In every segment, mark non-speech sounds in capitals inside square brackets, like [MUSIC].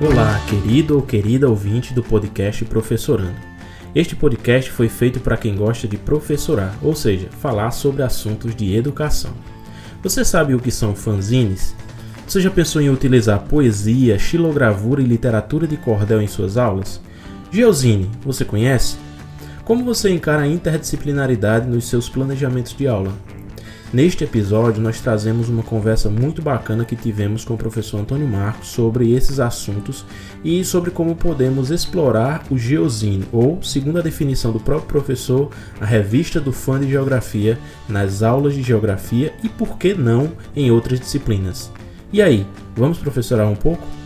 Olá, querido ou querida ouvinte do podcast Professorando. Este podcast foi feito para quem gosta de professorar, ou seja, falar sobre assuntos de educação. Você sabe o que são fanzines? Você já pensou em utilizar poesia, xilogravura e literatura de cordel em suas aulas? Geozine, você conhece? Como você encara a interdisciplinaridade nos seus planejamentos de aula? Neste episódio, nós trazemos uma conversa muito bacana que tivemos com o professor Antônio Marcos sobre esses assuntos e sobre como podemos explorar o Geozine, ou, segundo a definição do próprio professor, a revista do fã de geografia nas aulas de geografia e, por que não, em outras disciplinas. E aí, vamos professorar um pouco?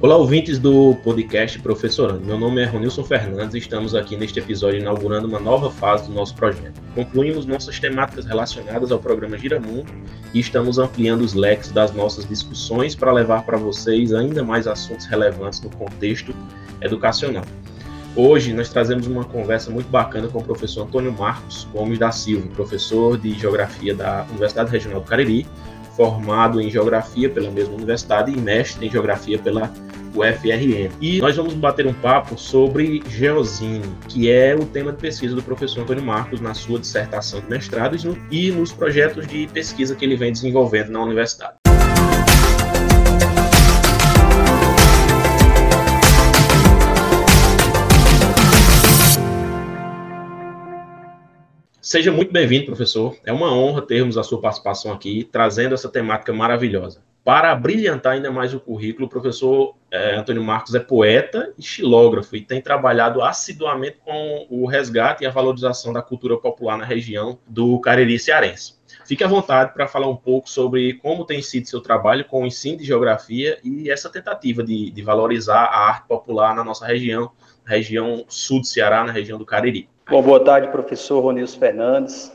Olá, ouvintes do podcast Professorando. Meu nome é Ronilson Fernandes e estamos aqui neste episódio inaugurando uma nova fase do nosso projeto. Concluímos nossas temáticas relacionadas ao programa Giramundo e estamos ampliando os leques das nossas discussões para levar para vocês ainda mais assuntos relevantes no contexto educacional. Hoje nós trazemos uma conversa muito bacana com o professor Antônio Marcos Gomes da Silva, professor de Geografia da Universidade Regional do Cariri, formado em Geografia pela mesma universidade e mestre em Geografia pela UFRN. E nós vamos bater um papo sobre Geozine, que é o tema de pesquisa do professor Antônio Marcos na sua dissertação de mestrado e nos projetos de pesquisa que ele vem desenvolvendo na universidade. Seja muito bem-vindo, professor. É uma honra termos a sua participação aqui, trazendo essa temática maravilhosa. Para brilhantar ainda mais o currículo, o professor é, Antônio Marcos é poeta e xilógrafo e tem trabalhado assiduamente com o resgate e a valorização da cultura popular na região do Cariri cearense. Fique à vontade para falar um pouco sobre como tem sido seu trabalho com o ensino de geografia e essa tentativa de, de valorizar a arte popular na nossa região, na região sul do Ceará, na região do Cariri. Bom, boa tarde, professor Ronilson Fernandes.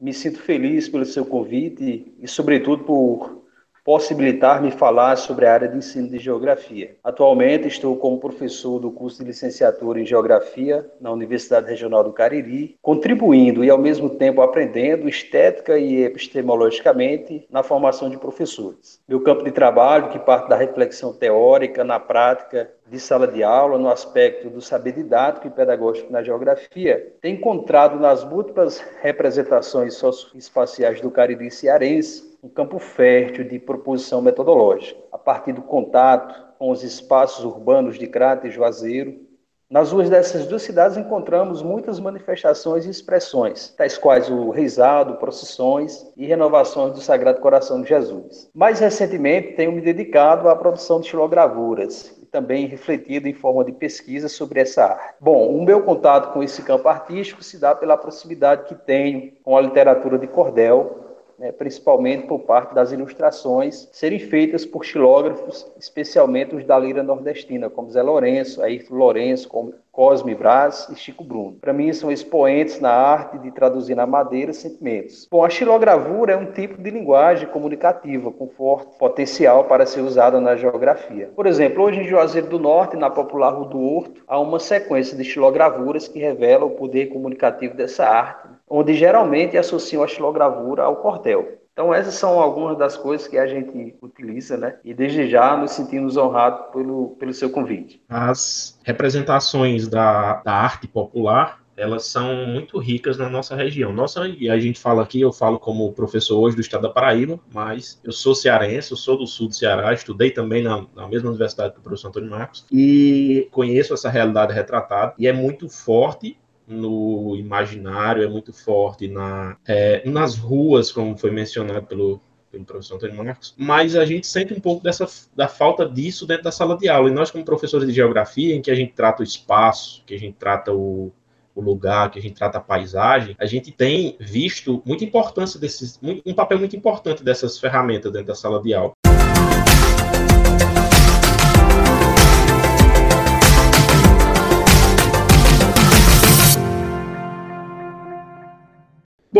Me sinto feliz pelo seu convite e, sobretudo, por possibilitar-me falar sobre a área de ensino de geografia. Atualmente estou como professor do curso de licenciatura em geografia na Universidade Regional do Cariri, contribuindo e ao mesmo tempo aprendendo estética e epistemologicamente na formação de professores. Meu campo de trabalho, que parte da reflexão teórica na prática de sala de aula no aspecto do saber didático e pedagógico na geografia, tem encontrado nas múltiplas representações socioespaciais do Cariri cearense um campo fértil de proposição metodológica, a partir do contato com os espaços urbanos de Crato e Juazeiro. Nas ruas dessas duas cidades encontramos muitas manifestações e expressões, tais quais o reizado, procissões e renovações do Sagrado Coração de Jesus. Mais recentemente, tenho me dedicado à produção de xilogravuras, também refletido em forma de pesquisa sobre essa arte. Bom, o meu contato com esse campo artístico se dá pela proximidade que tenho com a literatura de cordel, né, principalmente por parte das ilustrações serem feitas por xilógrafos, especialmente os da lira nordestina, como Zé Lourenço, Ayrton Lourenço, como Cosme Braz e Chico Bruno. Para mim, são expoentes na arte de traduzir na madeira sentimentos. Bom, a xilogravura é um tipo de linguagem comunicativa com forte potencial para ser usada na geografia. Por exemplo, hoje em Juazeiro do Norte, na popular Rua do Horto, há uma sequência de xilogravuras que revela o poder comunicativo dessa arte onde geralmente associam a xilogravura ao cordel. Então, essas são algumas das coisas que a gente utiliza, né? E desde já nos sentimos honrados pelo, pelo seu convite. As representações da, da arte popular elas são muito ricas na nossa região. Nossa, e a gente fala aqui, eu falo como professor hoje do estado da Paraíba, mas eu sou cearense, eu sou do sul do Ceará, estudei também na, na mesma universidade que o professor Antônio Marcos, e conheço essa realidade retratada, e é muito forte no imaginário, é muito forte na, é, nas ruas, como foi mencionado pelo, pelo professor Antônio Marcos, mas a gente sente um pouco dessa, da falta disso dentro da sala de aula. E nós, como professores de geografia, em que a gente trata o espaço, que a gente trata o, o lugar, que a gente trata a paisagem, a gente tem visto muita importância desses, um papel muito importante dessas ferramentas dentro da sala de aula.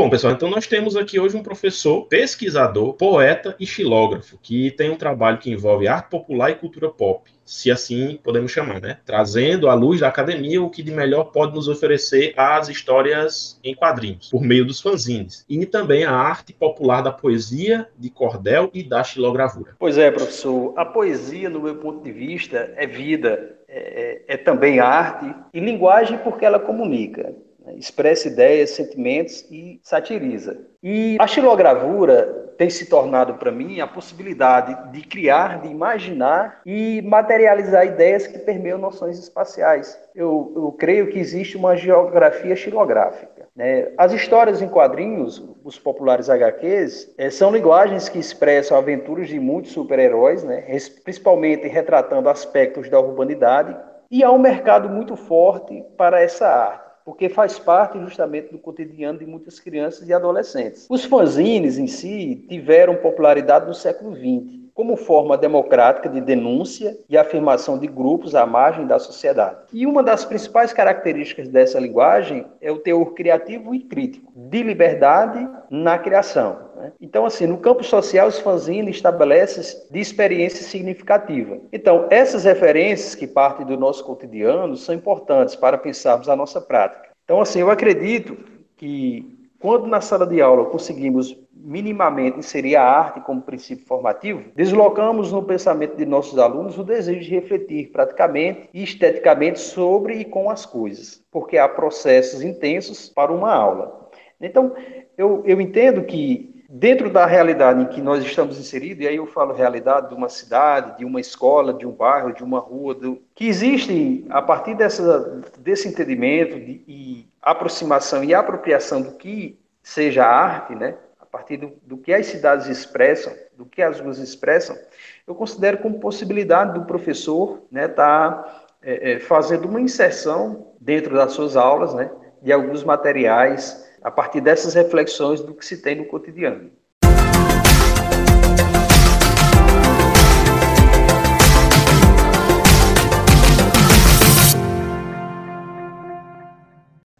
Bom, pessoal, então nós temos aqui hoje um professor, pesquisador, poeta e xilógrafo, que tem um trabalho que envolve arte popular e cultura pop, se assim podemos chamar, né? Trazendo à luz da academia o que de melhor pode nos oferecer as histórias em quadrinhos, por meio dos fanzines, e também a arte popular da poesia, de cordel e da xilogravura. Pois é, professor, a poesia, no meu ponto de vista, é vida, é, é, é também arte e linguagem porque ela comunica. Expressa ideias, sentimentos e satiriza. E a xilogravura tem se tornado para mim a possibilidade de criar, de imaginar e materializar ideias que permeiam noções espaciais. Eu, eu creio que existe uma geografia xilográfica. Né? As histórias em quadrinhos, os populares HQs, é, são linguagens que expressam aventuras de muitos super-heróis, né? principalmente retratando aspectos da urbanidade, e há um mercado muito forte para essa arte porque faz parte justamente do cotidiano de muitas crianças e adolescentes. Os fanzines em si tiveram popularidade no século XX, como forma democrática de denúncia e afirmação de grupos à margem da sociedade. E uma das principais características dessa linguagem é o teor criativo e crítico, de liberdade na criação. Né? Então, assim, no campo social, os fanzines estabelecem de experiência significativa. Então, essas referências que partem do nosso cotidiano são importantes para pensarmos a nossa prática. Então, assim, eu acredito que quando na sala de aula conseguimos minimamente inserir a arte como princípio formativo, deslocamos no pensamento de nossos alunos o desejo de refletir praticamente e esteticamente sobre e com as coisas, porque há processos intensos para uma aula. Então, eu, eu entendo que dentro da realidade em que nós estamos inseridos, e aí eu falo realidade de uma cidade, de uma escola, de um bairro, de uma rua, do, que existe, a partir dessa, desse entendimento de, e aproximação e apropriação do que seja arte, né, a partir do, do que as cidades expressam, do que as ruas expressam, eu considero como possibilidade do professor estar né, tá, é, é, fazendo uma inserção dentro das suas aulas, né, de alguns materiais a partir dessas reflexões do que se tem no cotidiano.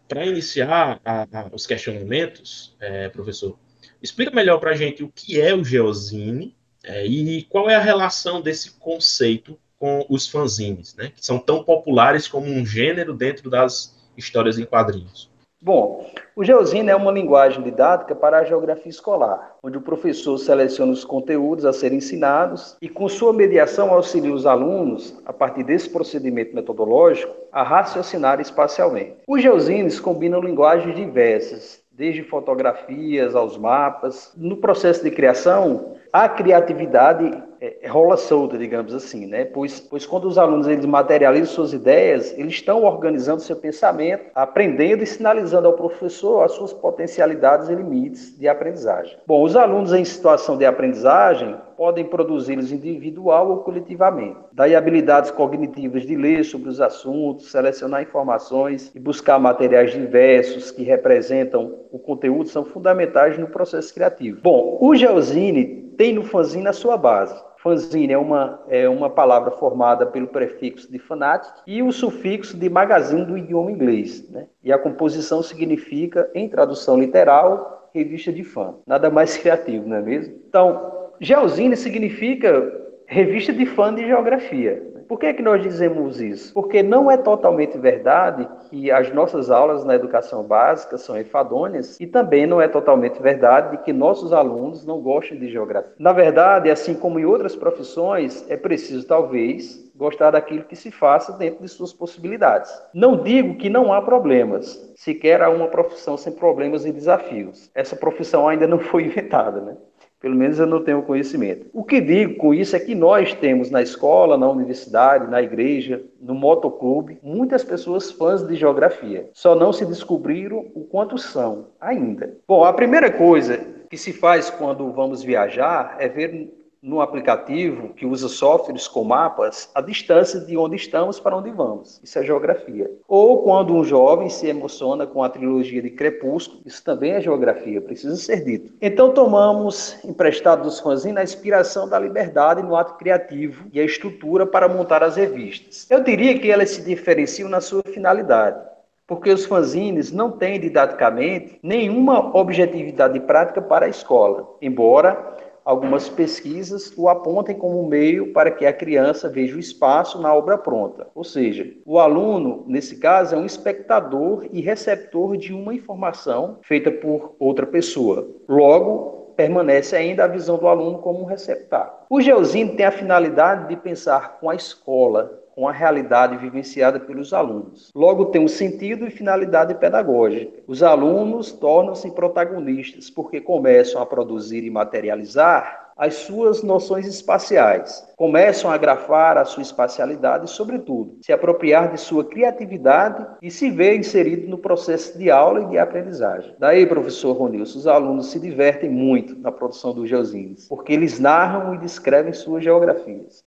Para iniciar a, a, os questionamentos, é, professor, explica melhor para a gente o que é o geozine é, e qual é a relação desse conceito com os fanzines, né, que são tão populares como um gênero dentro das histórias em quadrinhos. Bom, o Geosine é uma linguagem didática para a geografia escolar, onde o professor seleciona os conteúdos a serem ensinados e, com sua mediação, auxilia os alunos, a partir desse procedimento metodológico, a raciocinar espacialmente. Os Geosines combinam linguagens diversas, desde fotografias aos mapas. No processo de criação, a criatividade é, é, rola solta, digamos assim, né? Pois, pois quando os alunos eles materializam suas ideias, eles estão organizando seu pensamento, aprendendo e sinalizando ao professor as suas potencialidades e limites de aprendizagem. Bom, os alunos em situação de aprendizagem podem produzi-los individual ou coletivamente. Daí habilidades cognitivas de ler sobre os assuntos, selecionar informações e buscar materiais diversos que representam o conteúdo são fundamentais no processo criativo. Bom, o Geozine tem no fanzine a sua base. Fanzine é uma, é uma palavra formada pelo prefixo de fanatic e o sufixo de magazine do idioma inglês. Né? E a composição significa, em tradução literal, revista de fã. Nada mais [LAUGHS] criativo, não é mesmo? Então, Geozine significa revista de fã de geografia. Por que, é que nós dizemos isso? Porque não é totalmente verdade que as nossas aulas na educação básica são enfadonhas e também não é totalmente verdade que nossos alunos não gostam de geografia. Na verdade, assim como em outras profissões, é preciso talvez gostar daquilo que se faça dentro de suas possibilidades. Não digo que não há problemas, sequer há uma profissão sem problemas e desafios. Essa profissão ainda não foi [LAUGHS] inventada, né? Pelo menos eu não tenho conhecimento. O que digo com isso é que nós temos na escola, na universidade, na igreja, no motoclube, muitas pessoas fãs de geografia. Só não se descobriram o quanto são ainda. Bom, a primeira coisa que se faz quando vamos viajar é ver no aplicativo que usa softwares com mapas a distância de onde estamos para onde vamos. Isso é geografia. Ou quando um jovem se emociona com a trilogia de Crepúsculo, isso também é geografia, precisa ser dito. Então tomamos emprestado dos fãzinhos a inspiração da liberdade no ato criativo e a estrutura para montar as revistas. Eu diria que elas se diferenciam na sua finalidade porque os fanzines não têm didaticamente nenhuma objetividade prática para a escola, embora algumas pesquisas o apontem como meio para que a criança veja o espaço na obra pronta. Ou seja, o aluno, nesse caso, é um espectador e receptor de uma informação feita por outra pessoa. Logo, permanece ainda a visão do aluno como um receptáculo. O Geozine tem a finalidade de pensar com a escola, com a realidade vivenciada pelos alunos. Logo, tem um sentido e finalidade pedagógica. Os alunos tornam-se protagonistas porque começam a produzir e materializar as suas noções espaciais, começam a grafar a sua espacialidade e, sobretudo, se apropriar de sua criatividade e se ver inserido no processo de aula e de aprendizagem. Daí, professor Ronilson, os alunos se divertem muito na produção dos geozines, porque eles narram e descrevem suas geografias.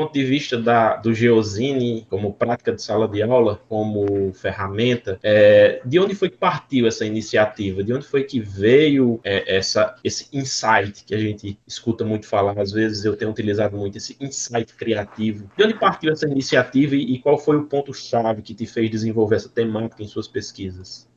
Ponto de vista da, do Geozine como prática de sala de aula, como ferramenta, é, de onde foi que partiu essa iniciativa? De onde foi que veio é, essa, esse insight que a gente escuta muito falar? Às vezes eu tenho utilizado muito esse insight criativo. De onde partiu essa iniciativa e, e qual foi o ponto-chave que te fez desenvolver essa temática em suas pesquisas?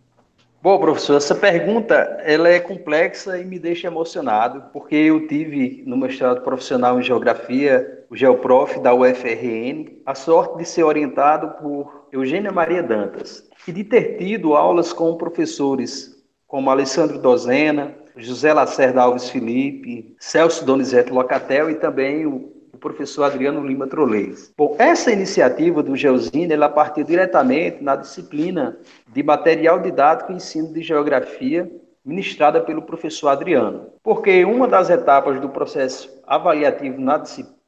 Bom, professor, essa pergunta ela é complexa e me deixa emocionado, porque eu tive no mestrado profissional em Geografia, o Geoprof da UFRN, a sorte de ser orientado por Eugênia Maria Dantas e de ter tido aulas com professores como Alessandro Dozena, José Lacerda Alves Felipe, Celso Donizete Locatel e também o professor Adriano Lima Trolleis. Bom, essa iniciativa do Geozine, ela partiu diretamente na disciplina de material didático e ensino de geografia ministrada pelo professor Adriano. Porque uma das etapas do processo avaliativo na,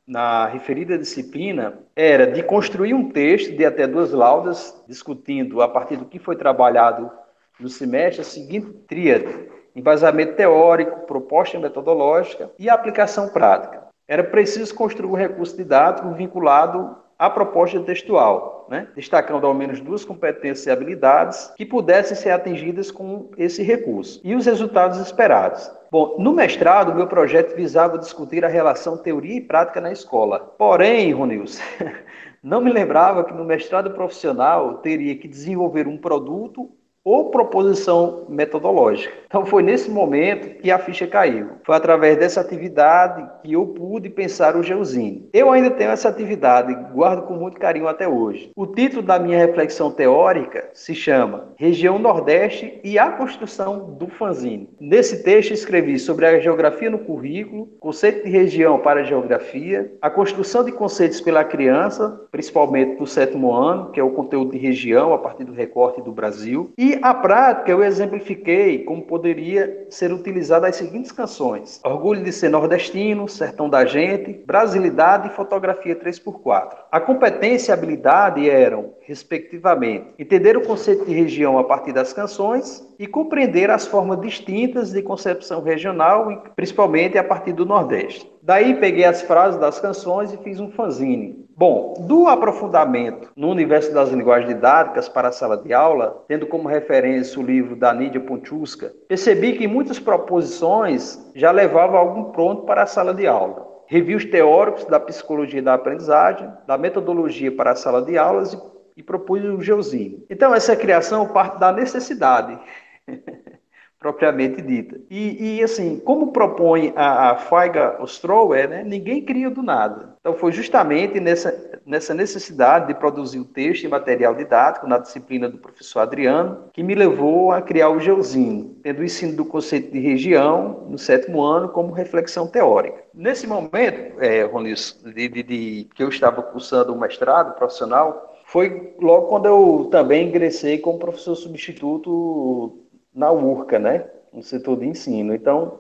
na referida disciplina era de construir um texto de até duas laudas, discutindo a partir do que foi trabalhado no semestre a seguinte tríade: embasamento teórico, proposta metodológica e aplicação prática era preciso construir um recurso didático vinculado à proposta textual, né? destacando ao menos duas competências e habilidades que pudessem ser atingidas com esse recurso e os resultados esperados. Bom, no mestrado, meu projeto visava discutir a relação teoria e prática na escola. Porém, Ronils, [LAUGHS] não me lembrava que no mestrado profissional teria que desenvolver um produto ou proposição metodológica. Então foi nesse momento que a ficha caiu. Foi através dessa atividade que eu pude pensar o Geusine. Eu ainda tenho essa atividade, guardo com muito carinho até hoje. O título da minha reflexão teórica se chama Região Nordeste e a construção do fanzine. Nesse texto escrevi sobre a geografia no currículo, conceito de região para a geografia, a construção de conceitos pela criança, principalmente no sétimo ano, que é o conteúdo de região a partir do recorte do Brasil, e a prática eu exemplifiquei como poderia ser utilizada as seguintes canções: Orgulho de ser nordestino, Sertão da Gente, Brasilidade e Fotografia 3x4. A competência e habilidade eram, respectivamente, entender o conceito de região a partir das canções e compreender as formas distintas de concepção regional, principalmente a partir do Nordeste. Daí peguei as frases das canções e fiz um fanzine. Bom, do aprofundamento no universo das linguagens didáticas para a sala de aula, tendo como referência o livro da Nídia Ponchuska, percebi que muitas proposições já levavam algum pronto para a sala de aula. Revi os teóricos da psicologia da aprendizagem, da metodologia para a sala de aulas e, e propus o Geusine. Então, essa criação parte da necessidade [LAUGHS] propriamente dita. E, e, assim, como propõe a, a Feiga Ostrower, né, ninguém cria do nada. Então foi justamente nessa, nessa necessidade de produzir o texto e material didático na disciplina do professor Adriano que me levou a criar o Geuzinho, tendo o ensino do conceito de região no sétimo ano como reflexão teórica. Nesse momento, é, Ronis, de, de, de, que eu estava cursando o mestrado profissional, foi logo quando eu também ingressei como professor substituto na URCA, né? No setor de ensino. Então,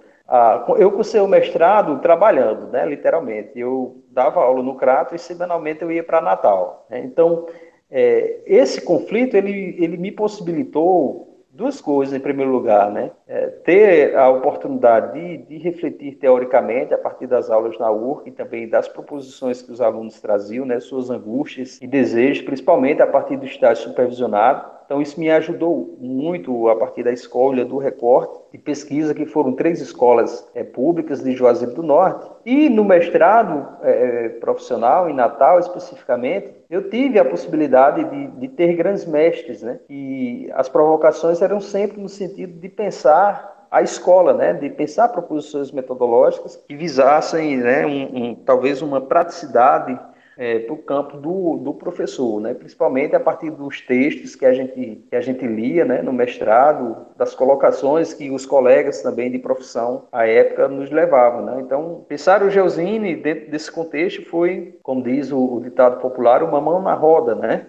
eu cursei o mestrado trabalhando, né? Literalmente. Eu dava aula no Crato e semanalmente eu ia para Natal. Né? Então, é, esse conflito, ele, ele me possibilitou duas coisas, em primeiro lugar, né? É, ter a oportunidade de, de, refletir teoricamente a partir das aulas na URC e também das proposições que os alunos traziam, né? Suas angústias e desejos, principalmente a partir do estágio supervisionado Então, isso me ajudou muito a partir da escolha do recorte de pesquisa, que foram três escolas é, públicas de Juazeiro do Norte. E no mestrado é, profissional, em Natal especificamente, eu tive a possibilidade de, de ter grandes mestres, né? E as provocações eram sempre no sentido de pensar a escola, né, de pensar proposições metodológicas que visassem, né, um, um, talvez uma praticidade é, para o campo do, do professor, né? principalmente a partir dos textos que a gente, que a gente lia né, no mestrado, das colocações que os colegas também de profissão à época nos levavam. Né? Então, pensar o Geosine dentro desse contexto foi, como diz o, o ditado popular, uma mão na roda, né?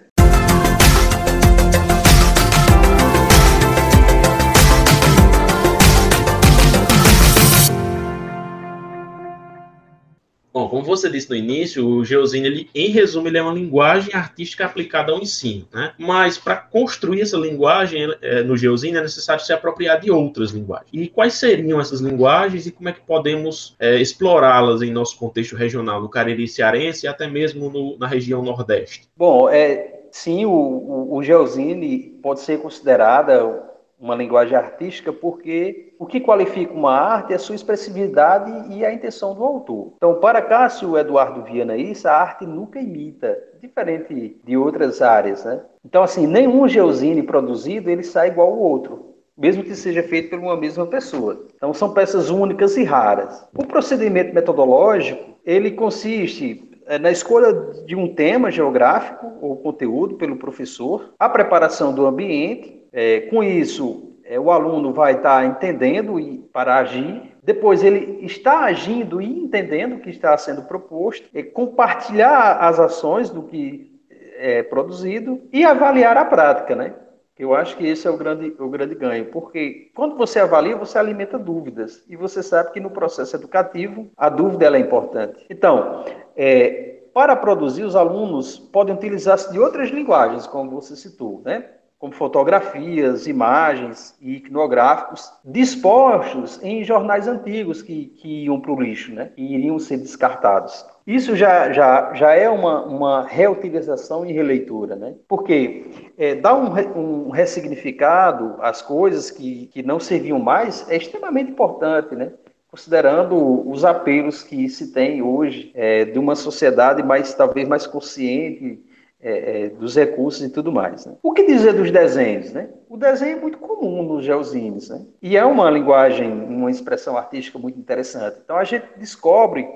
Bom, como você disse no início, o Geosine, ele, em resumo, ele é uma linguagem artística aplicada ao ensino, né? Mas para construir essa linguagem é, no Geosine é necessário se apropriar de outras linguagens. E quais seriam essas linguagens e como é que podemos é, explorá-las em nosso contexto regional, no Cariri cearense e até mesmo no, na região Nordeste? Bom, é, sim, o, o, o pode ser considerada uma linguagem artística, porque o que qualifica uma arte é a sua expressividade e a intenção do autor. Então, para Cássio Eduardo Viana isso, a arte nunca imita, diferente de outras áreas, né? Então, assim, nenhum geosine produzido ele sai igual ao outro, mesmo que seja feito por uma mesma pessoa. Então, são peças únicas e raras. O procedimento metodológico, ele consiste é, na escolha de um tema geográfico ou conteúdo pelo professor, a preparação do ambiente, é, com isso, é, o aluno vai estar entendendo e, para agir. Depois ele está agindo e entendendo o que está sendo proposto, é, compartilhar as ações do que é produzido e avaliar a prática, né? Eu acho que esse é o grande, o grande ganho, porque quando você avalia, você alimenta dúvidas. E você sabe que no processo educativo, a dúvida é importante. Então, é, para produzir, os alunos podem utilizar-se de outras linguagens, como você citou, né? Como fotografias, imagens e iconográficos dispostos em jornais antigos que, que iam para o lixo, né? e iriam ser descartados. Isso já, já, já é uma, uma reutilização e releitura, né? porque é, dar um, um ressignificado às coisas que, que não serviam mais é extremamente importante, né? considerando os apelos que se tem hoje é, de uma sociedade mais talvez mais consciente é, é, dos recursos e tudo mais. Né? O que dizer dos desenhos? Né? O desenho é muito comum nos geosines, né? e é uma linguagem, uma expressão artística muito interessante. Então a gente descobre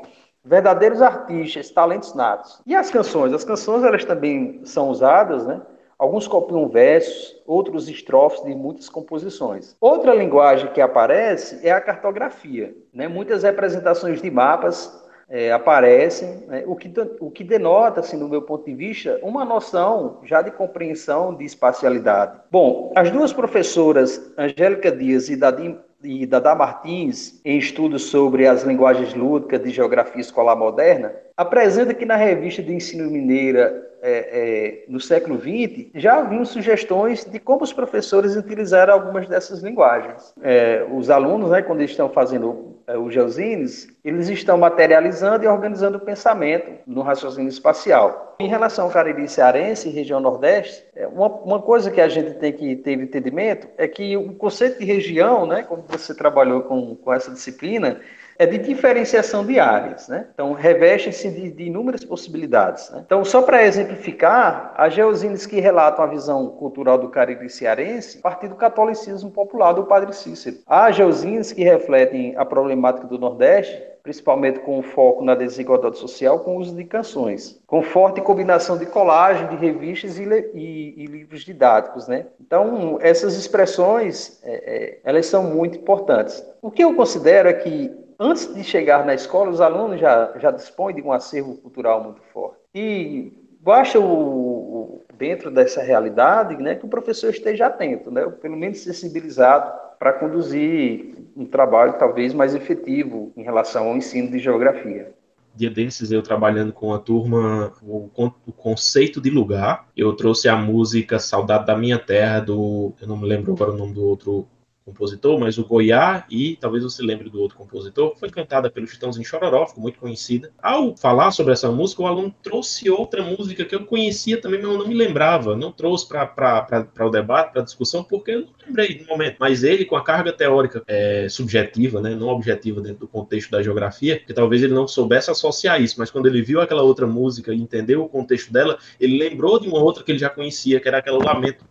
verdadeiros artistas, talentos natos. E as canções? As canções elas também são usadas, né? Alguns copiam versos, outros estrofes de muitas composições. Outra linguagem que aparece é a cartografia. Né? Muitas representações de mapas é, aparecem, né, o, que, o que denota, assim, no meu ponto de vista, uma noção já de compreensão de espacialidade. Bom, as duas professoras, Angélica Dias e Dadim, e Dada Martins, em estudos sobre as linguagens lúdicas de geografia escolar moderna, apresenta que na revista de ensino mineira é, é, no século XX, já haviam sugestões de como os professores utilizaram algumas dessas linguagens. É, os alunos, né, quando estão fazendo é, os geosines, eles estão materializando e organizando o pensamento no raciocínio espacial. Em relação ao Cariri cearense e região nordeste, é, uma, uma coisa que a gente tem que ter entendimento é que o conceito de região, né, como você trabalhou com, com essa disciplina, é de diferenciação de áreas, né? Então, reveste-se de, de, inúmeras possibilidades. Né? Então, só para exemplificar, as geosines que relatam a visão cultural do Caribe cearense, partir do catolicismo popular do Padre Cícero. Há geosines que refletem a problemática do Nordeste, principalmente com foco na desigualdade social, com o uso de canções, com forte combinação de colagem, de revistas e, e, e livros didáticos, né? Então, essas expressões, é, é, elas são muito importantes. O que eu considero é que antes de chegar na escola, os alunos já, já dispõem de um acervo cultural muito forte. E basta o, o, dentro dessa realidade né, que o professor esteja atento, né, pelo menos sensibilizado para conduzir um trabalho talvez mais efetivo em relação ao ensino de geografia. Dia desses, eu trabalhando com a turma, o, o, conceito de lugar, eu trouxe a música Saudade da Minha Terra, do. Eu não me lembro agora o nome do outro compositor, mas o Goiá e talvez você lembre do outro compositor, foi cantada pelo Chitãozinho Chororó, ficou muito conhecida. Ao falar sobre essa música, o aluno trouxe outra música que eu conhecia também, mas eu não me lembrava, não trouxe para o debate, para a discussão, porque eu não lembrei no momento. Mas ele, com a carga teórica é, subjetiva, né, não objetiva dentro do contexto da geografia, que talvez ele não soubesse associar isso, mas quando ele viu aquela outra música e entendeu o contexto dela, ele lembrou de uma outra que ele já conhecia, que era aquela Lamento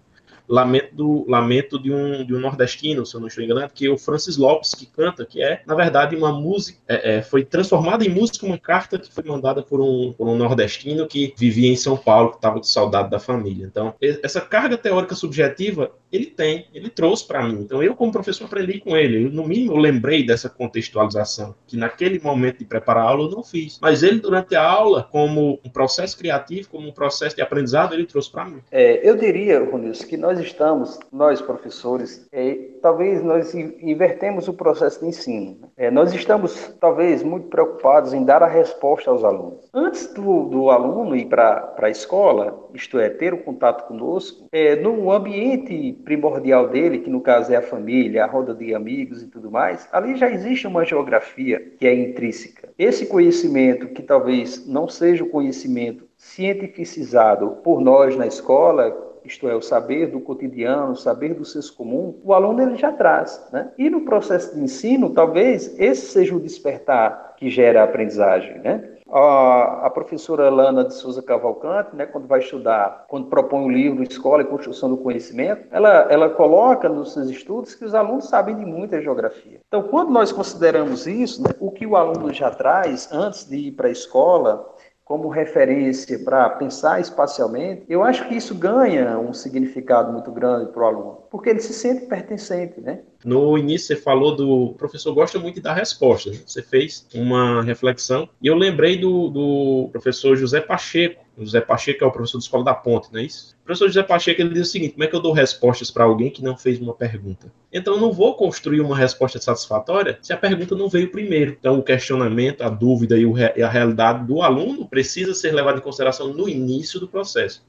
Lamento, do, Lamento de, um, de um nordestino, se eu não estou enganado, que é o Francis Lopes que canta, que é, na verdade, uma música, é, é, foi transformada em música uma carta que foi mandada por um, por um nordestino que vivia em São Paulo, que estava com saudade da família. Então, essa carga teórica subjetiva, ele tem, ele trouxe para mim. Então, eu, como professor, aprendi com ele. Eu, no mínimo, eu lembrei dessa contextualização, que naquele momento de preparar a aula eu não fiz. Mas ele, durante a aula, como um processo criativo, como um processo de aprendizado, ele trouxe para mim. É, eu diria, Ronilson, que nós estamos, nós professores, é, talvez nós invertemos o processo de ensino. É, nós estamos, talvez, muito preocupados em dar a resposta aos alunos. Antes do, do aluno ir para a escola, isto é, ter o contato conosco, é, no ambiente primordial dele, que no caso é a família, a roda de amigos e tudo mais, ali já existe uma geografia que é intrínseca. Esse conhecimento, que talvez não seja o conhecimento cientificizado por nós na escola, isto é, o saber do cotidiano, o saber do senso comum, o aluno ele já traz. Né? E no processo de ensino, talvez esse seja o despertar que gera a aprendizagem. Né? A, professora Lana de Souza Cavalcante, né, quando vai estudar, quando propõe o livro Escola e Construção do Conhecimento, ela, ela coloca nos seus estudos que os alunos sabem de muita geografia. Então, quando nós consideramos isso, né, o que o aluno já traz antes de ir para a escola, como referência para pensar espacialmente, eu acho que isso ganha um significado muito grande para o aluno, porque ele se sente pertencente, né? No início você falou do o professor gosta muito de dar respostas. Né? Você fez uma reflexão e eu lembrei do, do professor José Pacheco. O José Pacheco é o professor da Escola da Ponte, não é isso? O professor José Pacheco ele diz o seguinte: como é que eu dou respostas para alguém que não fez uma pergunta? Então eu não vou construir uma resposta satisfatória se a pergunta não veio primeiro. Então o questionamento, a dúvida e, a realidade do aluno precisa ser levado em consideração no início do processo.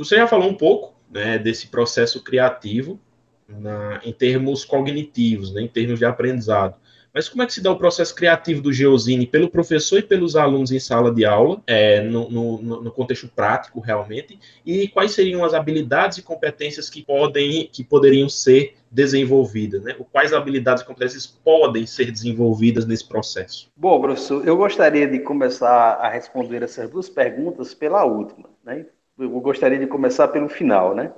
Você já falou um pouco né, desse processo criativo na, em termos cognitivos, né, em termos de aprendizado. Mas como é que se dá o processo criativo do Geozine pelo professor e pelos alunos em sala de aula, é, no, no, no, contexto prático realmente, e quais seriam as habilidades e competências que podem, que poderiam ser desenvolvidas, né? Quais habilidades e competências podem ser desenvolvidas nesse processo? Bom, professor, eu gostaria de começar a responder essas duas perguntas pela última, né? Eu gostaria de começar pelo final, né?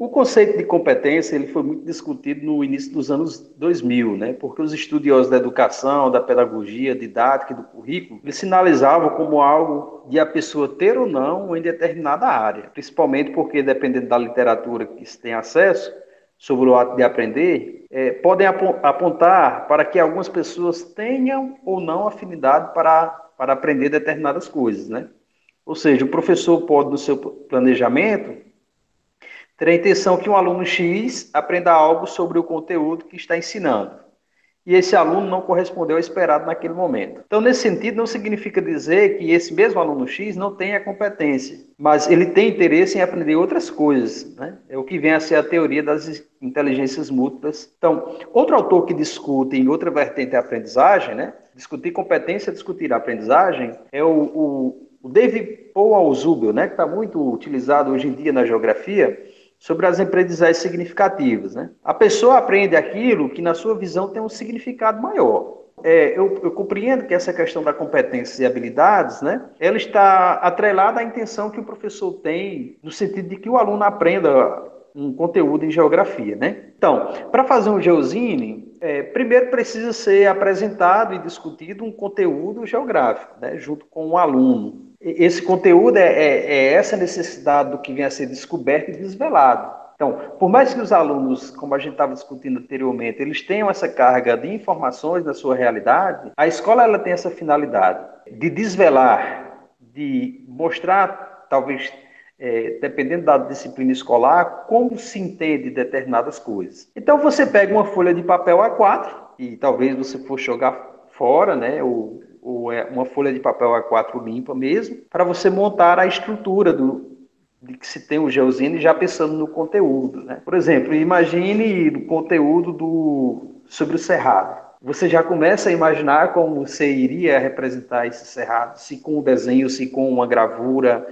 O conceito de competência ele foi muito discutido no início dos anos 2000, né? Porque os estudiosos da educação, da pedagogia, didática e do currículo, eles sinalizavam como algo de a pessoa ter ou não em determinada área, principalmente porque dependendo da literatura que se tem acesso sobre o ato de aprender, é, podem apontar para que algumas pessoas tenham ou não afinidade para, para aprender determinadas coisas, né? Ou seja, o professor pode, no seu planejamento, ter a intenção que um aluno X aprenda algo sobre o conteúdo que está ensinando. E esse aluno não correspondeu ao esperado naquele momento. Então, nesse sentido, não significa dizer que esse mesmo aluno X não tenha competência, mas ele tem interesse em aprender outras coisas. Né? É o que vem a ser a teoria das inteligências múltiplas. Então, outro autor que discute em outra vertente a aprendizagem, né? discutir competência, discutir a aprendizagem, é o, o o David Paul Alzubel, né, que está muito utilizado hoje em dia na geografia, sobre as aprendizagens significativas. Né? A pessoa aprende aquilo que, na sua visão, tem um significado maior. É, eu, eu, compreendo que essa questão da competência e habilidades, né, ela está atrelada à intenção que o professor tem, no sentido de que o aluno aprenda um conteúdo em geografia, né? Então, para fazer um geozine, é, primeiro precisa ser apresentado e discutido um conteúdo geográfico, né, junto com o aluno. Esse conteúdo é, é, é essa necessidade do que vem a ser descoberto e desvelado. Então, por mais que os alunos, como a gente estava discutindo anteriormente, eles tenham essa carga de informações da sua realidade, a escola ela tem essa finalidade de desvelar, de mostrar, talvez, é, dependendo da disciplina escolar, como se entende determinadas coisas. Então, você pega uma folha de papel A4 e talvez você for jogar fora, né, ou ou é uma folha de papel A4 limpa mesmo, para você montar a estrutura do, de que se tem o Geozine já pensando no conteúdo. Né? Por exemplo, imagine o conteúdo do, sobre o Cerrado. Você já começa a imaginar como você iria representar esse Cerrado, se com o desenho, se com uma gravura,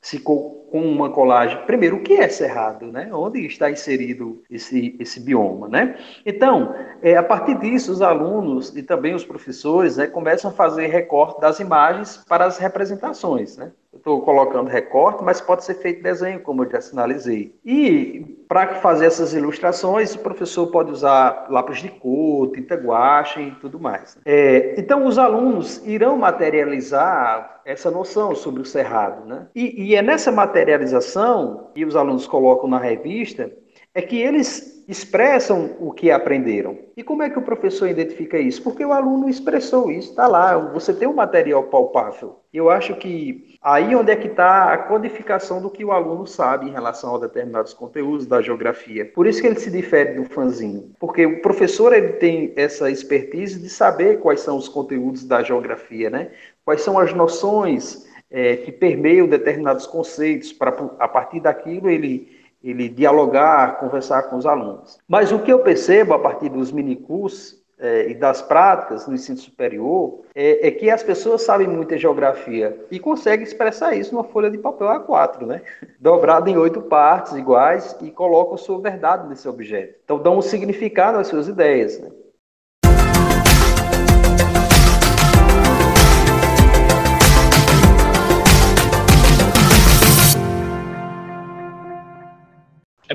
se com, uma colagem. Primeiro, o que é cerrado, né? Onde está inserido esse, esse bioma, né? Então, é, a partir disso, os alunos e também os professores né, começam a fazer recorte das imagens para as representações, né? Estou colocando recorte, mas pode ser feito desenho, como eu já sinalizei. E para fazer essas ilustrações, o professor pode usar lápis de cor, tinta guache e tudo mais. É, então, os alunos irão materializar essa noção sobre o cerrado. Né? E, e é nessa materialização que os alunos colocam na revista é que eles expressam o que aprenderam. E como é que o professor identifica isso? Porque o aluno expressou isso, está lá, você tem um material palpável. Eu acho que aí onde é que está a codificação do que o aluno sabe em relação a determinados conteúdos da geografia. Por isso que ele se difere do fanzinho, porque o professor ele tem essa expertise de saber quais são os conteúdos da geografia, né? Quais são as noções é, que permeiam determinados conceitos para a partir daquilo ele ele dialogar, conversar com os alunos. Mas o que eu percebo a partir dos minicursos é, e das práticas no ensino superior é, é, que as pessoas sabem muita geografia e conseguem expressar isso numa folha de papel A4, né? [LAUGHS] Dobrada em oito partes iguais e colocam sua verdade nesse objeto. Então dão um significado às suas ideias. Né?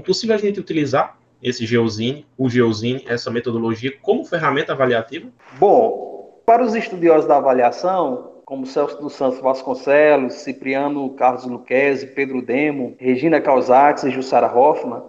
Possível a gente utilizar esse Geozine, o Geozine, essa metodologia, como ferramenta avaliativa? Bom, para os estudiosos da avaliação, como Celso dos Santos Vasconcelos, Cipriano Carlos Luquezzi, Pedro Demo, Regina Causates e Jussara Hoffman,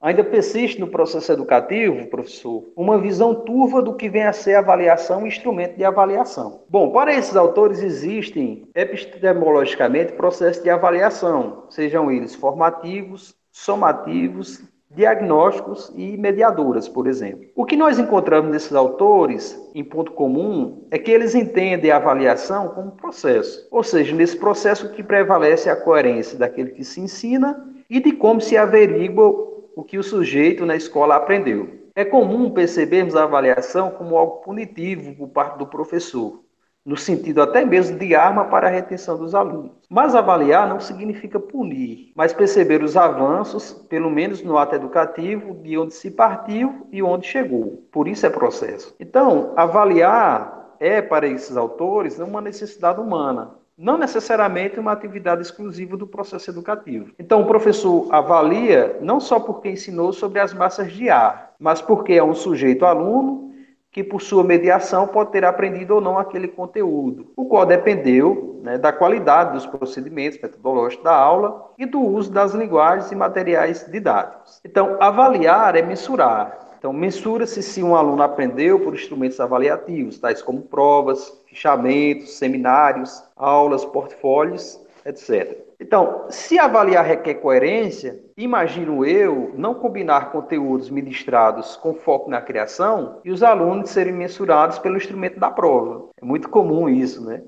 ainda persiste no processo educativo, professor, uma visão turva do que vem a ser avaliação e instrumento de avaliação. Bom, para esses autores existem epistemologicamente processos de avaliação, sejam eles formativos, somativos, diagnósticos e mediadoras, por exemplo. O que nós encontramos nesses autores, em ponto comum, é que eles entendem a avaliação como processo, ou seja, nesse processo que prevalece a coerência daquele que se ensina e de como se averigua o que o sujeito na escola aprendeu. É comum percebermos a avaliação como algo punitivo por parte do professor, no sentido até mesmo de arma para a retenção dos alunos. Mas avaliar não significa punir, mas perceber os avanços, pelo menos no ato educativo, de onde se partiu e onde chegou. Por isso é processo. Então, avaliar é, para esses autores, uma necessidade humana, não necessariamente uma atividade exclusiva do processo educativo. Então, o professor avalia não só porque ensinou sobre as massas de ar, mas porque é um sujeito aluno que por sua mediação pode ter aprendido ou não aquele conteúdo, o qual dependeu né, da qualidade dos procedimentos metodológicos da aula e do uso das linguagens e materiais didáticos. Então, avaliar é mensurar. Então, mensura-se se um aluno aprendeu por instrumentos avaliativos, tais como provas, fichamentos, seminários, aulas, portfólios, etc. Então, se avaliar requer coerência, imagino eu não combinar conteúdos ministrados com foco na criação e os alunos serem mensurados pelo instrumento da prova. É muito comum isso, né?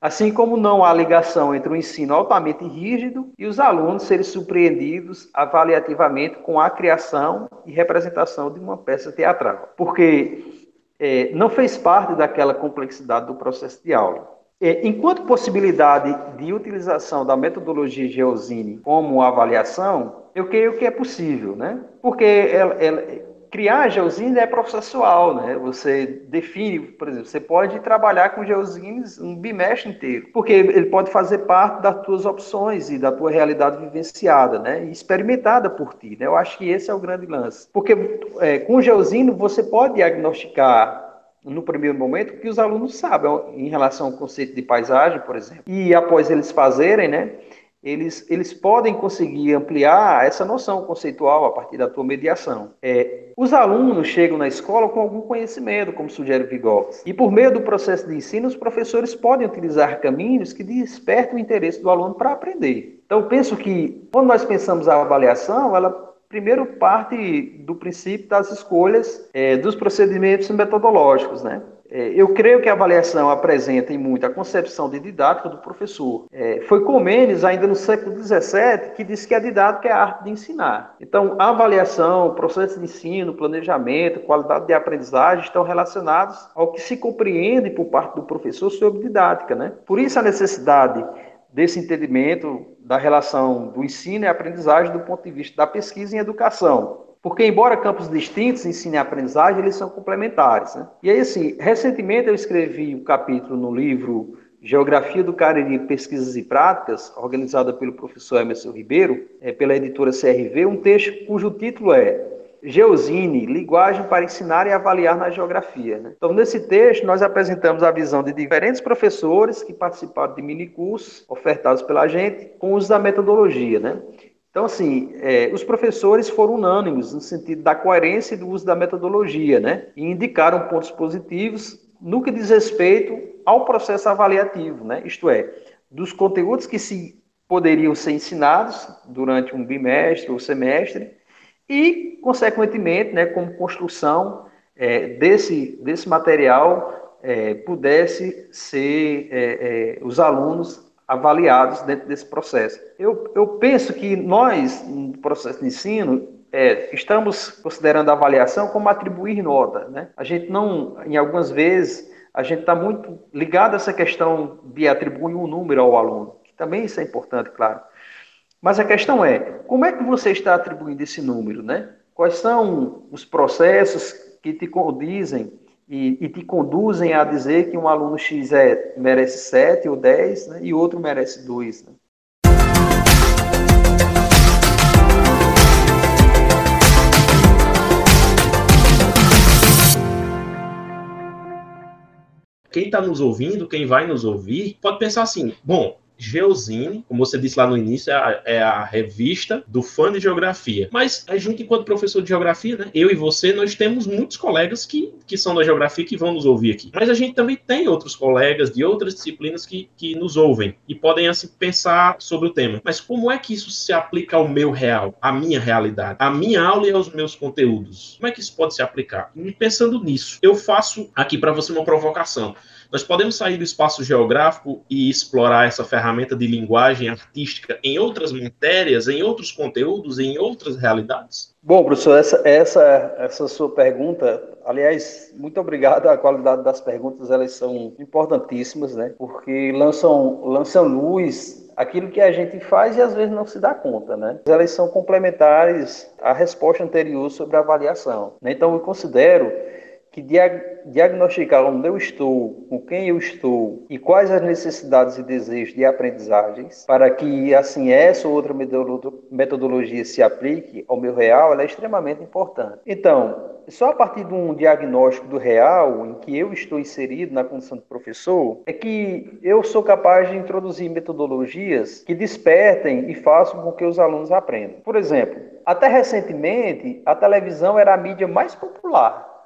Assim como não há ligação entre o ensino altamente rígido e os alunos serem surpreendidos avaliativamente com a criação e representação de uma peça teatral. Porque é, não fez parte daquela complexidade do processo de aula. É, enquanto possibilidade de utilização da metodologia Geosine como avaliação, eu creio que é possível, né? Porque ela, ela, criar a Geosine é processual, né? Você define, por exemplo, você pode trabalhar com Geosines um bimestre inteiro, porque ele pode fazer parte das tuas opções e da tua realidade vivenciada, né? Experimentada por ti, né? Eu acho que esse é o grande lance. Porque é, com o Geosine você pode diagnosticar no primeiro momento, que os alunos sabem em relação ao conceito de paisagem, por exemplo. E após eles fazerem, né, eles, eles podem conseguir ampliar essa noção conceitual a partir da tua mediação. É, os alunos chegam na escola com algum conhecimento, como sugere Vigox, e por meio do processo de ensino, os professores podem utilizar caminhos que despertam o interesse do aluno para aprender. Então, penso que, quando nós pensamos a avaliação, ela primeiro parte do princípio das escolhas é, dos procedimentos metodológicos, né? é, eu creio que a avaliação apresenta em muito a concepção de didática do professor. É, foi Comênios, ainda no século XVII, que disse que a didática é a arte de ensinar. Então, a avaliação, processo de ensino, planejamento, qualidade de aprendizagem estão relacionados ao que se compreende por parte do professor sobre didática. Né? Por isso, a necessidade desse entendimento da relação do ensino e aprendizagem do ponto de vista da pesquisa em educação. Porque, embora campos distintos, ensino e aprendizagem, eles são complementares. Né? E aí, assim, recentemente eu escrevi um capítulo no livro Geografia do Cariri, Pesquisas e Práticas, organizada pelo professor Emerson Ribeiro, é, pela editora CRV, um texto cujo título é Geosine, linguagem para ensinar e avaliar na geografia. Né? Então, nesse texto, nós apresentamos a visão de diferentes professores que participaram de minicursos ofertados pela gente com o uso da metodologia. Né? Então, assim, é, os professores foram unânimes no sentido da coerência e do uso da metodologia, né? E indicaram pontos positivos no que diz respeito ao processo avaliativo, né? Isto é, dos conteúdos que se poderiam ser ensinados durante um bimestre ou semestre e, consequentemente, né, como construção é, desse, desse material é, pudesse ser é, é os alunos avaliados dentro desse processo. Eu, eu penso que nós, no processo de ensino, é, estamos considerando a avaliação como atribuir nota. Né? A gente não, em algumas vezes, a gente está muito ligado a essa questão de atribuir um número ao aluno, que também isso é importante, claro. Mas a questão é, como é que você está atribuindo esse número, né? Quais são os processos que te condizem e, e, te conduzem a dizer que um aluno X é, merece 7 ou 10 né, e outro merece 2. Né? Quem está nos ouvindo, quem vai nos ouvir, pode pensar assim: bom, Geozine, como você disse lá no início, é a, é a, revista do fã de geografia. Mas a gente, enquanto professor de geografia, né, eu e você, nós temos muitos colegas que, que são da geografia que vão nos ouvir aqui. Mas a gente também tem outros colegas de outras disciplinas que, que nos ouvem e podem assim pensar sobre o tema. Mas como é que isso se aplica ao meu real, à minha realidade, à minha aula e aos meus conteúdos? Como é que isso pode se aplicar? E pensando nisso, eu faço aqui para você uma provocação. Nós podemos sair do espaço geográfico e explorar essa ferramenta de linguagem artística em outras matérias, em outros conteúdos, em outras realidades? Bom, professor, essa, essa, essa sua pergunta, aliás, muito obrigado. A qualidade das perguntas elas são importantíssimas, né? Porque lançam, lançam luz aquilo que a gente faz e às vezes não se dá conta, né? Elas são complementares à resposta anterior sobre a avaliação. Né? Então, eu considero que diagnosticar onde eu estou, com quem eu estou e quais as necessidades e desejos de aprendizagens, para que assim essa ou outra metodologia se aplique ao meu real, é extremamente importante. Então, só a partir de um diagnóstico do real, em que eu estou inserido na condição de professor, é que eu sou capaz de introduzir metodologias que despertem e façam com que os alunos aprendam. Por exemplo, até recentemente, a televisão era a mídia mais popular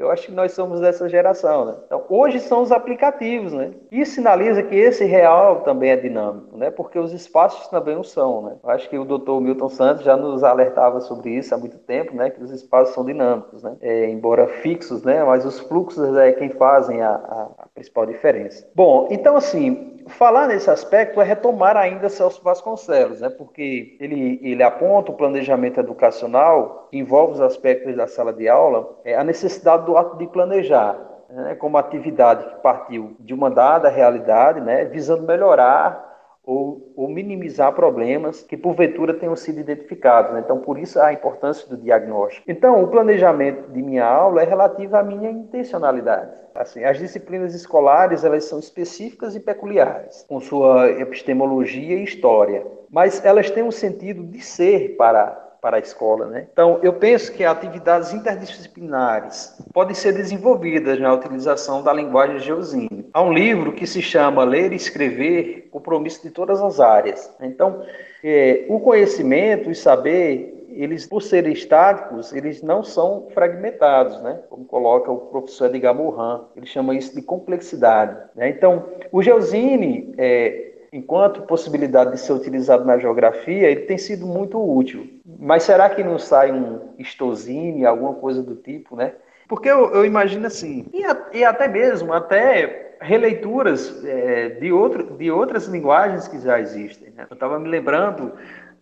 Eu acho que nós somos dessa geração, né? Então, hoje são os aplicativos, né? Isso sinaliza que esse real também é dinâmico, né? Porque os espaços também o são, né? Eu acho que o doutor Milton Santos já nos alertava sobre isso há muito tempo, né? Que os espaços são dinâmicos, né? É, embora fixos, né? Mas os fluxos é quem fazem a, a, a principal diferença. Bom, então assim, falar nesse aspecto é retomar ainda Celso Vasconcelos, né? Porque ele, ele aponta o planejamento educacional, que envolve os aspectos da sala de aula, é a necessidade do ato de planejar, né, como atividade que partiu de uma dada realidade, né, visando melhorar ou, ou, minimizar problemas que porventura tenham sido identificados. Né? Então, por isso a importância do diagnóstico. Então, o planejamento de minha aula é relativo à minha intencionalidade. Assim, as disciplinas escolares elas são específicas e peculiares, com sua epistemologia e história, mas elas têm um sentido de ser para para a escola. Né? Então, eu penso que atividades interdisciplinares podem ser desenvolvidas na utilização da linguagem geosine. Há um livro que se chama Ler e Escrever, Compromisso de Todas as Áreas. Então, é, o conhecimento e saber eles, por serem estáticos, eles não são fragmentados, né? Como coloca o professor Edgar Morin, ele chama isso de complexidade. Né? Então, o Geosine, é, enquanto possibilidade de ser utilizado na geografia, ele tem sido muito útil. Mas será que não sai um estosine, alguma coisa do tipo, né? Porque eu, eu imagino assim, e, a, e, até mesmo, até releituras é, de, outro, de outras linguagens que já existem. Né? Eu estava me lembrando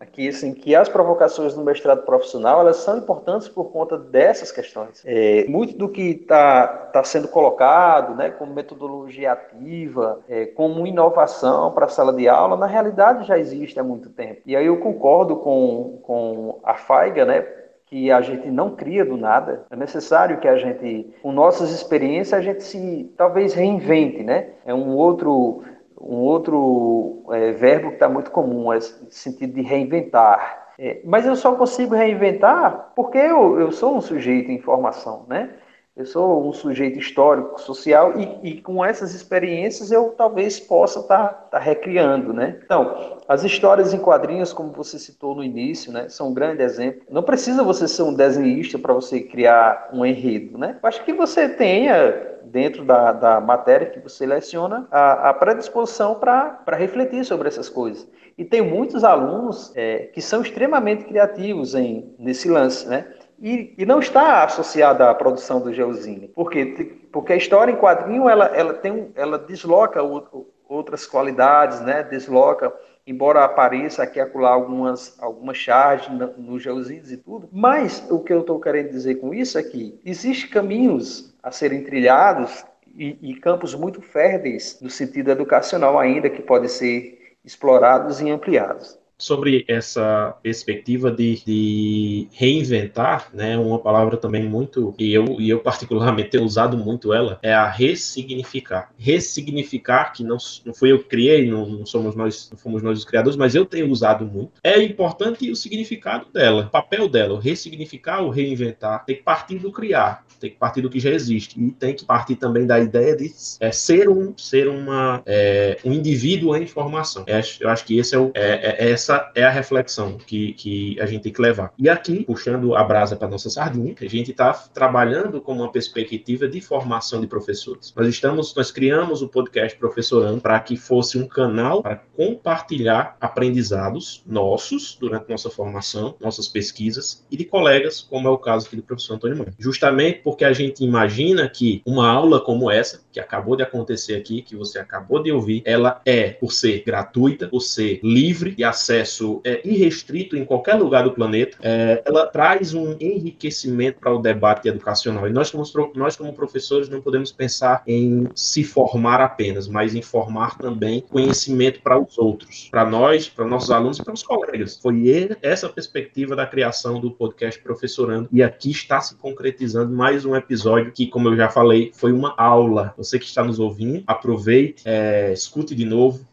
aqui assim que as provocações no mestrado profissional elas são importantes por conta dessas questões. É, muito do que está tá sendo colocado, né, como metodologia ativa, é, como inovação para a sala de aula, na realidade já existe há muito tempo. E aí eu concordo com, com a Faiga, né, que a gente não cria do nada. É necessário que a gente, com nossas experiências, a gente se talvez reinvente, né? É um outro um outro é, verbo que está muito comum, é sentido de reinventar. É, mas eu só consigo reinventar porque eu, eu sou um sujeito em formação, né? Eu sou um sujeito histórico, social e, e com essas experiências eu talvez possa estar tá, tá recriando, né? Então, as histórias em quadrinhos, como você citou no início, né, são um grande exemplo. Não precisa você ser um desenhista para você criar um enredo, né? Eu acho que você tenha dentro da, da matéria que você leciona a, a predisposição para refletir sobre essas coisas. E tem muitos alunos é, que são extremamente criativos em, nesse lance, né? E, e, não está associada à produção do Geozine. Por quê? Porque a história em quadrinho ela, ela, tem, ela desloca o, outras qualidades, né? desloca, embora apareça aqui acolá algumas, algumas charges nos no Geozines e tudo. Mas o que eu estou querendo dizer com isso é que existem caminhos a serem trilhados e, e campos muito férteis no sentido educacional ainda que podem ser explorados e ampliados sobre essa perspectiva de, de, reinventar, né, uma palavra também muito, e eu, e eu particularmente tenho usado muito ela, é a ressignificar. Ressignificar, que não, não fui eu que criei, não, não, somos nós, não fomos nós os criadores, mas eu tenho usado muito. É importante o significado dela, o papel dela, o ressignificar, o reinventar, tem que partir do criar, tem que partir do que já existe, e tem que partir também da ideia de é, ser um, ser uma, é, um indivíduo em formação. É, eu acho que esse é, o, é, é essa essa é a reflexão que, que a gente tem que levar. E aqui, puxando a brasa para nossa sardinha, a gente está trabalhando com uma perspectiva de formação de professores. Nós estamos, nós criamos o podcast Professorando para que fosse um canal para compartilhar aprendizados nossos durante nossa formação, nossas pesquisas e de colegas, como é o caso aqui do professor Antônio Mãe. Justamente porque a gente imagina que uma aula como essa, que acabou de acontecer aqui, que você acabou de ouvir, ela é, por ser gratuita, por ser livre de acesso acesso é, irrestrito em qualquer lugar do planeta, é, ela traz um enriquecimento para o debate educacional. E nós como, nós, como professores, não podemos pensar em se formar apenas, mas em formar também conhecimento para os outros, para nós, para nossos alunos e para os colegas. Foi essa perspectiva da criação do podcast Professorando. E aqui está se concretizando mais um episódio que, como eu já falei, foi uma aula. Você que está nos ouvindo, aproveite, é, escute de novo,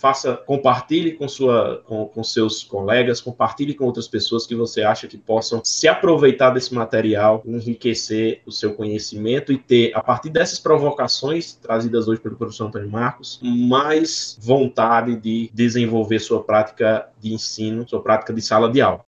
faça, compartilhe com, sua, com, com seus colegas, compartilhe com outras pessoas que você acha que possam se aproveitar desse material, enriquecer o seu conhecimento e ter, a partir dessas provocações trazidas hoje pelo professor Antônio Marcos, mais vontade de desenvolver sua prática de ensino, sua prática de sala de aula.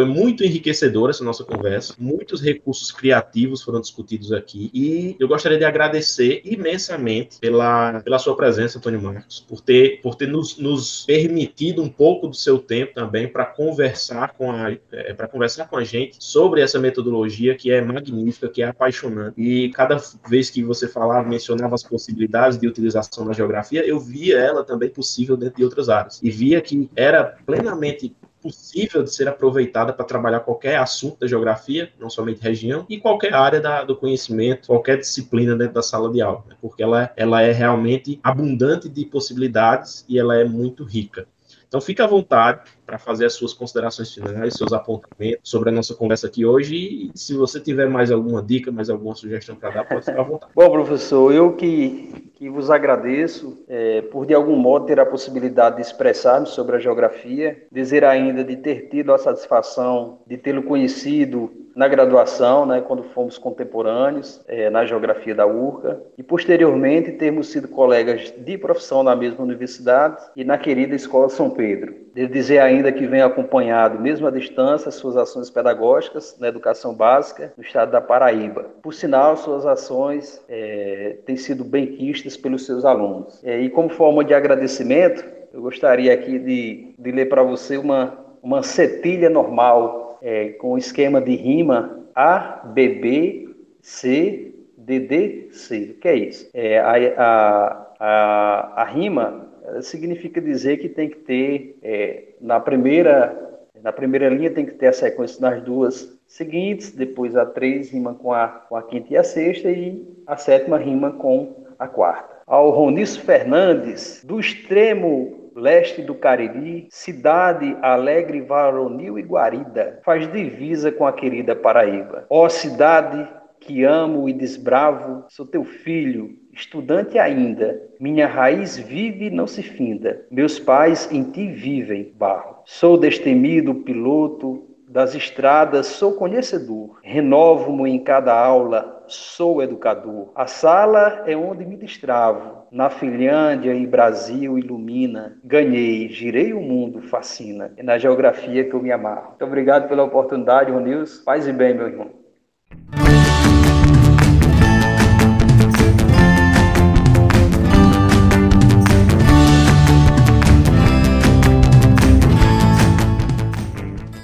Foi muito enriquecedora essa nossa conversa. Muitos recursos criativos foram discutidos aqui. E eu gostaria de agradecer imensamente pela, pela sua presença, Antônio Marcos, por ter, por ter nos, nos permitido um pouco do seu tempo também para conversar com a é, para conversar com a gente sobre essa metodologia que é magnífica, que é apaixonante. E cada vez que você falava, mencionava as possibilidades de utilização da geografia, eu via ela também possível dentro de outras áreas. E via que era plenamente possível de ser aproveitada para trabalhar qualquer assunto da geografia, não somente região, e qualquer área da, do conhecimento, qualquer disciplina dentro da sala de aula, né? porque ela, ela é realmente abundante de possibilidades e ela é muito rica. Então, fique à vontade para fazer as suas considerações finais, seus apontamentos sobre a nossa conversa aqui hoje. E se você tiver mais alguma dica, mais alguma sugestão para dar, pode ficar à vontade. Bom, professor, eu que, que vos agradeço é, por, de algum modo, ter a possibilidade de expressar-me sobre a geografia, dizer ainda de ter tido a satisfação de tê-lo conhecido na graduação, né, quando fomos contemporâneos é, na geografia da URCA, e posteriormente termos sido colegas de profissão na mesma universidade e na querida Escola São Pedro. Devo dizer ainda que venho acompanhado, mesmo à distância, suas ações pedagógicas na educação básica no estado da Paraíba. Por sinal, suas ações é, têm sido bem quistas pelos seus alunos. É, e como forma de agradecimento, eu gostaria aqui de, de ler para você uma, uma cetilha normal, é, com esquema de rima A, B, B, C, D, D, C. O que é isso? É, a, a, a, a rima significa dizer que tem que ter, é, na, primeira, na primeira linha tem que ter a sequência nas duas seguintes, depois a três rima com a, com a quinta e a sexta, e a sétima rima com a quarta. Ao Ronisso Fernandes, do extremo leste do Cariri, cidade alegre, varonil e guarida, faz divisa com a querida Paraíba. Ó cidade que amo e desbravo, sou teu filho, estudante ainda. Minha raiz vive e não se finda. Meus pais em ti vivem, barro. Sou destemido piloto das estradas, sou conhecedor. Renovo-me em cada aula, sou educador. A sala é onde me destravo. Na Finlândia e Brasil ilumina. Ganhei, girei o mundo, fascina. É na geografia que eu me amarro. Muito obrigado pela oportunidade, Ronils. Paz e bem, meu irmão.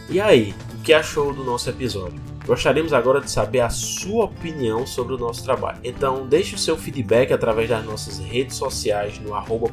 E aí, que achou do nosso episódio? Gostaríamos agora de saber a sua opinião sobre o nosso trabalho. Então, deixe o seu feedback através das nossas redes sociais no arroba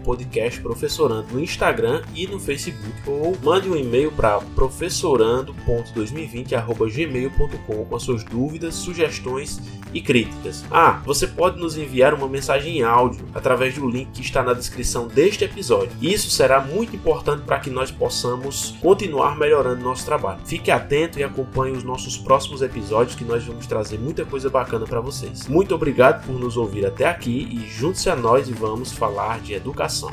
no Instagram e no Facebook ou mande um e-mail para professorando.2020.gmail.com com as suas dúvidas, sugestões e críticas. Ah, você pode nos enviar uma mensagem em áudio através do link que está na descrição deste episódio. Isso será muito importante para que nós possamos continuar melhorando nosso trabalho. Fique atento e acompanhe os nossos próximos episódios que nós vamos trazer muita coisa bacana para vocês. Muito obrigado por nos ouvir até aqui e junte-se a nós e vamos falar de educação.